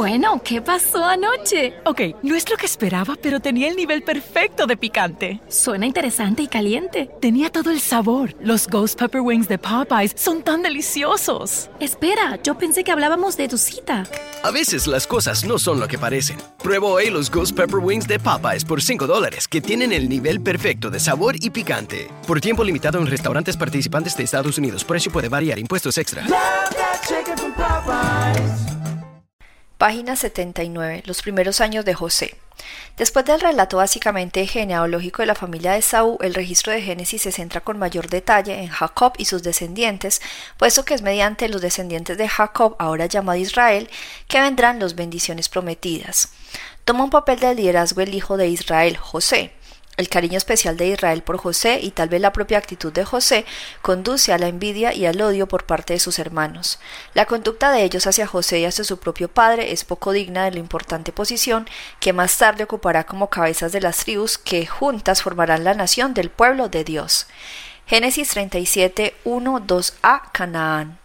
Bueno, ¿qué pasó anoche? Ok, no es lo que esperaba, pero tenía el nivel perfecto de picante. Suena interesante y caliente. Tenía todo el sabor. Los Ghost Pepper Wings de Popeyes son tan deliciosos. Espera, yo pensé que hablábamos de tu cita. A veces las cosas no son lo que parecen. Prueba hoy los Ghost Pepper Wings de Popeyes por 5 dólares, que tienen el nivel perfecto de sabor y picante. Por tiempo limitado en restaurantes participantes de Estados Unidos. Precio puede variar. Impuestos extra. Página 79. Los primeros años de José. Después del relato básicamente genealógico de la familia de Saúl, el registro de Génesis se centra con mayor detalle en Jacob y sus descendientes, puesto que es mediante los descendientes de Jacob, ahora llamado Israel, que vendrán las bendiciones prometidas. Toma un papel de liderazgo el hijo de Israel, José. El cariño especial de Israel por José y tal vez la propia actitud de José conduce a la envidia y al odio por parte de sus hermanos. La conducta de ellos hacia José y hacia su propio padre es poco digna de la importante posición que más tarde ocupará como cabezas de las tribus que juntas formarán la nación del pueblo de Dios. Génesis 37, 1, 2a Canaán.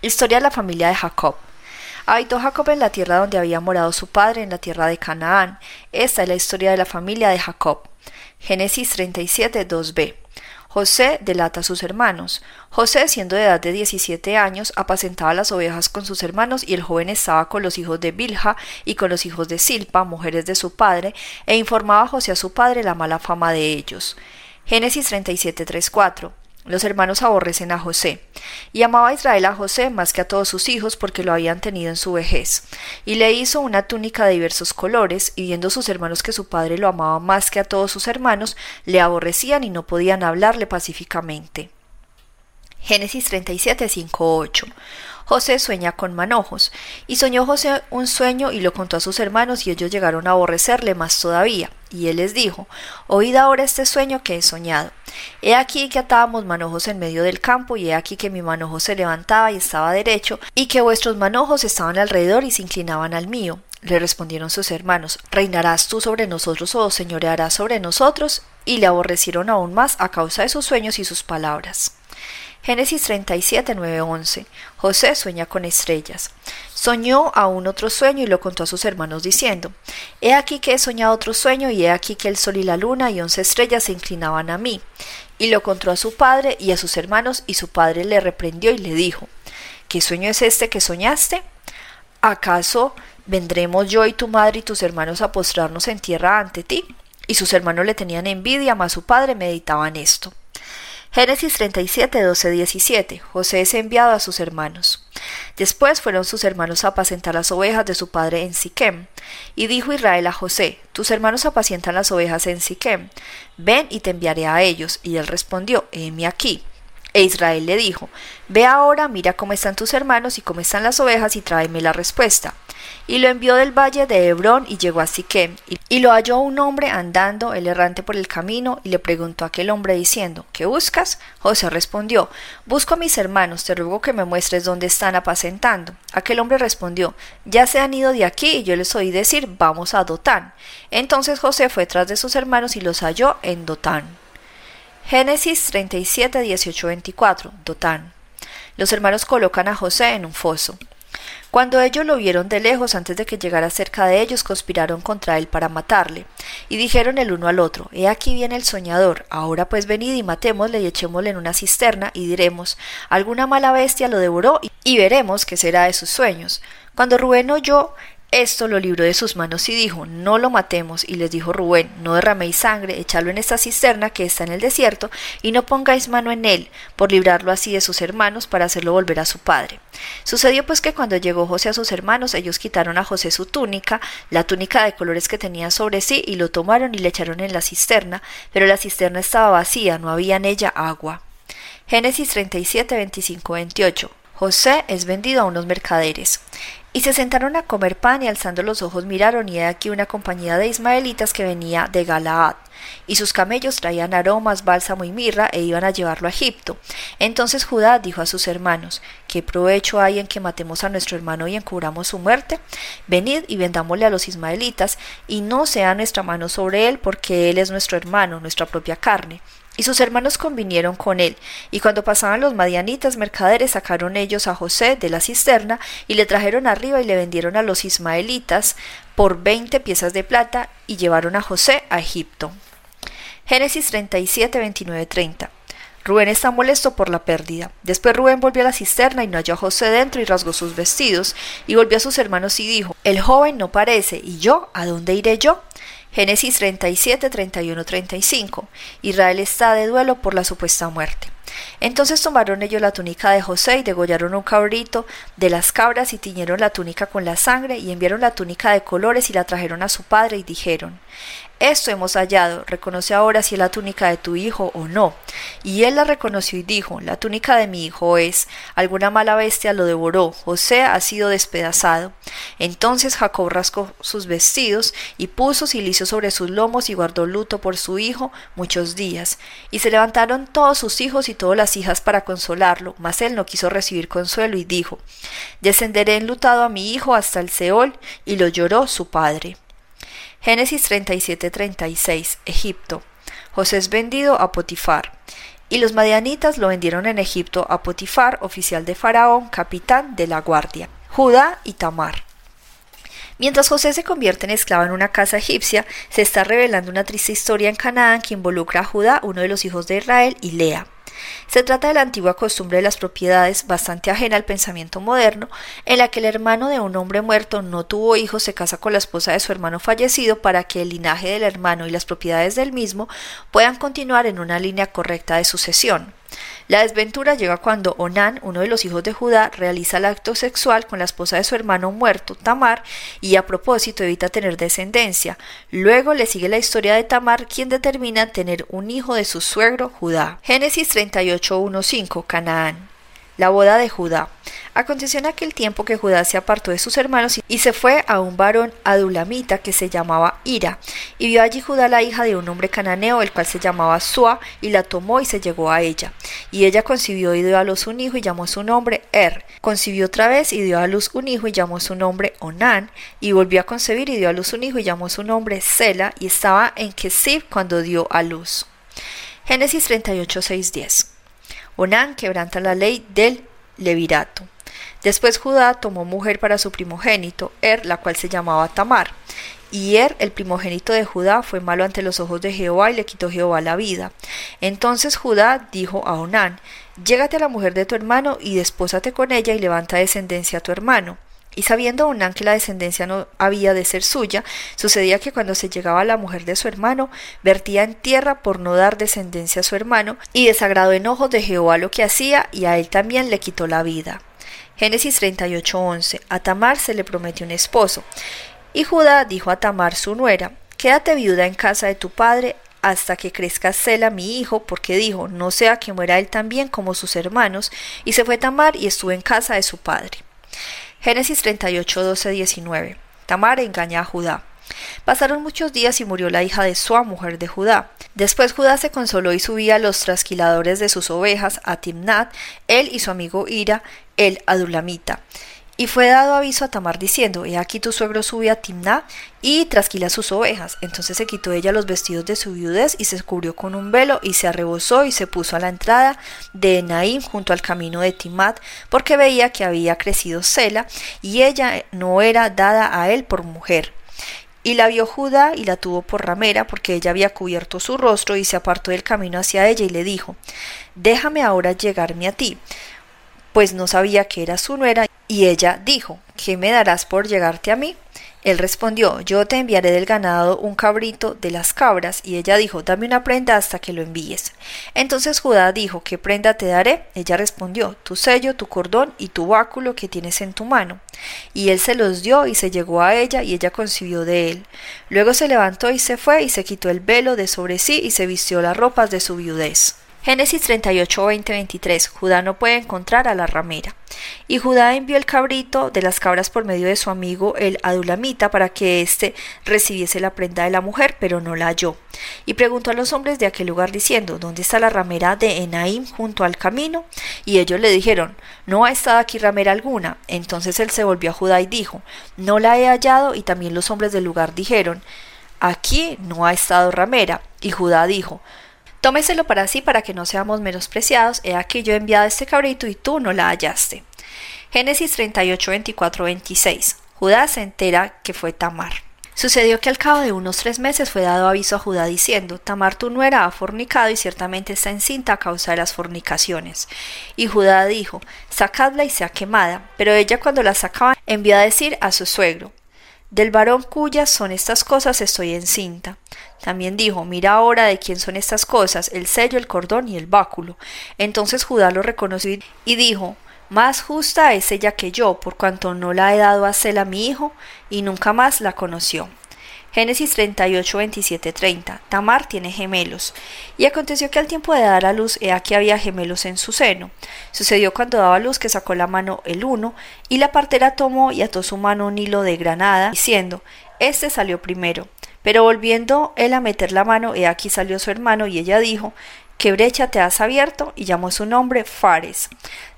Historia de la familia de Jacob. Habitó Jacob en la tierra donde había morado su padre, en la tierra de Canaán. Esta es la historia de la familia de Jacob. Génesis 37, 2b. José delata a sus hermanos. José, siendo de edad de 17 años, apacentaba las ovejas con sus hermanos y el joven estaba con los hijos de Bilha y con los hijos de Silpa, mujeres de su padre, e informaba a José a su padre la mala fama de ellos. Génesis 37, 3, 4. Los hermanos aborrecen a José. Y amaba a Israel a José más que a todos sus hijos porque lo habían tenido en su vejez. Y le hizo una túnica de diversos colores, y viendo sus hermanos que su padre lo amaba más que a todos sus hermanos, le aborrecían y no podían hablarle pacíficamente. Génesis 37, 5, 8. José sueña con manojos. Y soñó José un sueño y lo contó a sus hermanos y ellos llegaron a aborrecerle más todavía. Y él les dijo, Oíd ahora este sueño que he soñado. He aquí que atábamos manojos en medio del campo y he aquí que mi manojo se levantaba y estaba derecho y que vuestros manojos estaban alrededor y se inclinaban al mío. Le respondieron sus hermanos, ¿reinarás tú sobre nosotros o señorearás sobre nosotros? Y le aborrecieron aún más a causa de sus sueños y sus palabras. Génesis 37, 9, 11. José sueña con estrellas. Soñó aún otro sueño y lo contó a sus hermanos diciendo, He aquí que he soñado otro sueño y he aquí que el sol y la luna y once estrellas se inclinaban a mí. Y lo contó a su padre y a sus hermanos y su padre le reprendió y le dijo, ¿Qué sueño es este que soñaste? ¿Acaso vendremos yo y tu madre y tus hermanos a postrarnos en tierra ante ti? Y sus hermanos le tenían envidia, mas su padre meditaba en esto. Génesis 37, 12, 17. José es enviado a sus hermanos. Después fueron sus hermanos a apacentar las ovejas de su padre en Siquem. Y dijo Israel a José, Tus hermanos apacientan las ovejas en Siquem. Ven y te enviaré a ellos. Y él respondió, Heme aquí. E Israel le dijo, Ve ahora, mira cómo están tus hermanos y cómo están las ovejas y tráeme la respuesta. Y lo envió del valle de Hebrón y llegó a Siquem. Y lo halló un hombre andando, el errante por el camino, y le preguntó a aquel hombre diciendo, ¿Qué buscas? José respondió, Busco a mis hermanos, te ruego que me muestres dónde están apacentando. Aquel hombre respondió, Ya se han ido de aquí, y yo les oí decir, Vamos a Dotán. Entonces José fue tras de sus hermanos y los halló en Dotán. Génesis 37, 18, 24. Dotán. Los hermanos colocan a José en un foso. Cuando ellos lo vieron de lejos, antes de que llegara cerca de ellos, conspiraron contra él para matarle. Y dijeron el uno al otro, He aquí viene el soñador, ahora pues venid y matémosle y echémosle en una cisterna, y diremos, alguna mala bestia lo devoró, y veremos qué será de sus sueños. Cuando Rubén oyó esto lo libró de sus manos y dijo, no lo matemos. Y les dijo Rubén, no derraméis sangre, echadlo en esta cisterna que está en el desierto, y no pongáis mano en él, por librarlo así de sus hermanos, para hacerlo volver a su padre. Sucedió pues que cuando llegó José a sus hermanos, ellos quitaron a José su túnica, la túnica de colores que tenía sobre sí, y lo tomaron y le echaron en la cisterna, pero la cisterna estaba vacía, no había en ella agua. Génesis 37, 25, 28. José es vendido a unos mercaderes. Y se sentaron a comer pan y alzando los ojos miraron y he aquí una compañía de ismaelitas que venía de Galaad. Y sus camellos traían aromas, bálsamo y mirra e iban a llevarlo a Egipto. Entonces Judá dijo a sus hermanos, ¿qué provecho hay en que matemos a nuestro hermano y encubramos su muerte? Venid y vendámosle a los ismaelitas, y no sea nuestra mano sobre él, porque él es nuestro hermano, nuestra propia carne. Y sus hermanos convinieron con él, y cuando pasaban los madianitas mercaderes sacaron ellos a José de la cisterna y le trajeron arriba y le vendieron a los ismaelitas por veinte piezas de plata y llevaron a José a Egipto. Génesis 37, 29, 30. Rubén está molesto por la pérdida. Después Rubén volvió a la cisterna y no halló a José dentro y rasgó sus vestidos, y volvió a sus hermanos y dijo, El joven no parece, ¿y yo? ¿A dónde iré yo? Génesis 37, 31, 35. Israel está de duelo por la supuesta muerte. Entonces tomaron ellos la túnica de José y degollaron un cabrito de las cabras y tiñeron la túnica con la sangre y enviaron la túnica de colores y la trajeron a su padre y dijeron esto hemos hallado, reconoce ahora si es la túnica de tu hijo o no. Y él la reconoció y dijo, la túnica de mi hijo es, alguna mala bestia lo devoró, José ha sido despedazado. Entonces Jacob rascó sus vestidos y puso silicio sobre sus lomos y guardó luto por su hijo muchos días. Y se levantaron todos sus hijos y todas las hijas para consolarlo, mas él no quiso recibir consuelo y dijo, descenderé enlutado a mi hijo hasta el Seol, y lo lloró su padre. Génesis 37-36, Egipto. José es vendido a Potifar. Y los madianitas lo vendieron en Egipto a Potifar, oficial de Faraón, capitán de la guardia. Judá y Tamar. Mientras José se convierte en esclavo en una casa egipcia, se está revelando una triste historia en Canaán que involucra a Judá, uno de los hijos de Israel, y Lea. Se trata de la antigua costumbre de las propiedades, bastante ajena al pensamiento moderno, en la que el hermano de un hombre muerto no tuvo hijos se casa con la esposa de su hermano fallecido para que el linaje del hermano y las propiedades del mismo puedan continuar en una línea correcta de sucesión. La desventura llega cuando Onán, uno de los hijos de Judá, realiza el acto sexual con la esposa de su hermano muerto, Tamar, y a propósito evita tener descendencia. Luego le sigue la historia de Tamar, quien determina tener un hijo de su suegro Judá. Génesis 38.1.5 Canaán. La boda de Judá. Aconteció en aquel tiempo que Judá se apartó de sus hermanos y se fue a un varón adulamita que se llamaba Ira, y vio allí Judá la hija de un hombre cananeo, el cual se llamaba Sua, y la tomó y se llegó a ella. Y ella concibió y dio a luz un hijo y llamó su nombre Er. Concibió otra vez y dio a luz un hijo y llamó su nombre Onán, y volvió a concebir y dio a luz un hijo y llamó su nombre Sela, y estaba en Kesib cuando dio a luz. Génesis 38, 10. Onán quebranta la ley del levirato. Después Judá tomó mujer para su primogénito, Er, la cual se llamaba Tamar. Y Er, el primogénito de Judá, fue malo ante los ojos de Jehová y le quitó Jehová la vida. Entonces Judá dijo a Onán, Llégate a la mujer de tu hermano y despósate con ella y levanta descendencia a tu hermano. Y sabiendo Onán que la descendencia no había de ser suya, sucedía que cuando se llegaba la mujer de su hermano, vertía en tierra por no dar descendencia a su hermano, y desagradó en ojos de Jehová lo que hacía, y a él también le quitó la vida. Génesis 38:11. A Tamar se le prometió un esposo. Y Judá dijo a Tamar su nuera, Quédate viuda en casa de tu padre hasta que crezca Sela mi hijo, porque dijo, no sea que muera él también como sus hermanos, y se fue Tamar y estuvo en casa de su padre. Génesis 38, 12, 19. Tamar engaña a Judá. Pasaron muchos días y murió la hija de Sua, mujer de Judá. Después Judá se consoló y subía a los trasquiladores de sus ovejas a Timnat, él y su amigo Ira, el adulamita. Y fue dado aviso a Tamar diciendo, He aquí tu suegro sube a Timná y trasquila sus ovejas. Entonces se quitó ella los vestidos de su viudez y se cubrió con un velo y se arrebozó y se puso a la entrada de Naim junto al camino de Timat, porque veía que había crecido Sela y ella no era dada a él por mujer. Y la vio Judá y la tuvo por ramera, porque ella había cubierto su rostro, y se apartó del camino hacia ella y le dijo, Déjame ahora llegarme a ti pues no sabía que era su nuera, y ella dijo, ¿qué me darás por llegarte a mí? Él respondió, yo te enviaré del ganado un cabrito de las cabras, y ella dijo, dame una prenda hasta que lo envíes. Entonces Judá dijo, ¿qué prenda te daré? Ella respondió, tu sello, tu cordón y tu báculo que tienes en tu mano. Y él se los dio y se llegó a ella, y ella concibió de él. Luego se levantó y se fue, y se quitó el velo de sobre sí, y se vistió las ropas de su viudez. Génesis 38, 20, 23. Judá no puede encontrar a la ramera. Y Judá envió el cabrito de las cabras por medio de su amigo el adulamita para que éste recibiese la prenda de la mujer, pero no la halló. Y preguntó a los hombres de aquel lugar diciendo, ¿dónde está la ramera de Enaim junto al camino? Y ellos le dijeron, no ha estado aquí ramera alguna. Entonces él se volvió a Judá y dijo, no la he hallado. Y también los hombres del lugar dijeron, aquí no ha estado ramera. Y Judá dijo, Tómeselo para sí para que no seamos menospreciados. He aquí yo he enviado este cabrito y tú no la hallaste. Génesis 38, 24, 26. Judá se entera que fue Tamar. Sucedió que al cabo de unos tres meses fue dado aviso a Judá diciendo, Tamar tu nuera ha fornicado y ciertamente está encinta a causa de las fornicaciones. Y Judá dijo, sacadla y sea quemada. Pero ella cuando la sacaban envió a decir a su suegro, del varón cuyas son estas cosas estoy encinta. También dijo, mira ahora de quién son estas cosas, el sello, el cordón y el báculo. Entonces Judá lo reconoció y dijo, más justa es ella que yo, por cuanto no la he dado a Sela mi hijo, y nunca más la conoció. Génesis 38, 27, 30. Tamar tiene gemelos. Y aconteció que al tiempo de dar a luz, he aquí había gemelos en su seno. Sucedió cuando daba luz que sacó la mano el uno, y la partera tomó y ató su mano un hilo de granada, diciendo, Este salió primero. Pero volviendo él a meter la mano, he aquí salió su hermano, y ella dijo, ¿Qué brecha te has abierto? y llamó su nombre Fares.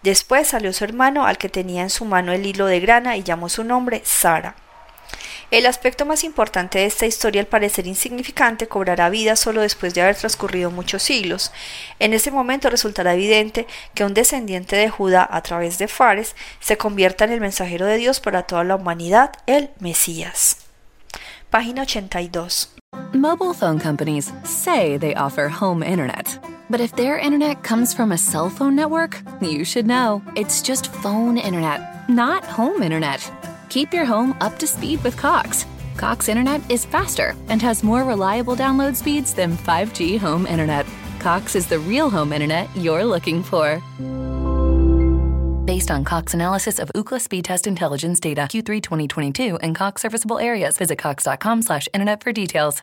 Después salió su hermano, al que tenía en su mano el hilo de grana, y llamó su nombre Sara. El aspecto más importante de esta historia, al parecer insignificante, cobrará vida solo después de haber transcurrido muchos siglos. En ese momento resultará evidente que un descendiente de Judá a través de Fares se convierta en el mensajero de Dios para toda la humanidad, el Mesías. Página 82. Mobile phone companies say they offer home internet. But if their internet comes from a cell phone network, you should know. It's just phone internet, not home internet. Keep your home up to speed with Cox. Cox Internet is faster and has more reliable download speeds than 5G home internet. Cox is the real home internet you're looking for. Based on Cox analysis of Ookla speed test intelligence data Q3 2022 and Cox serviceable areas, visit cox.com/internet for details.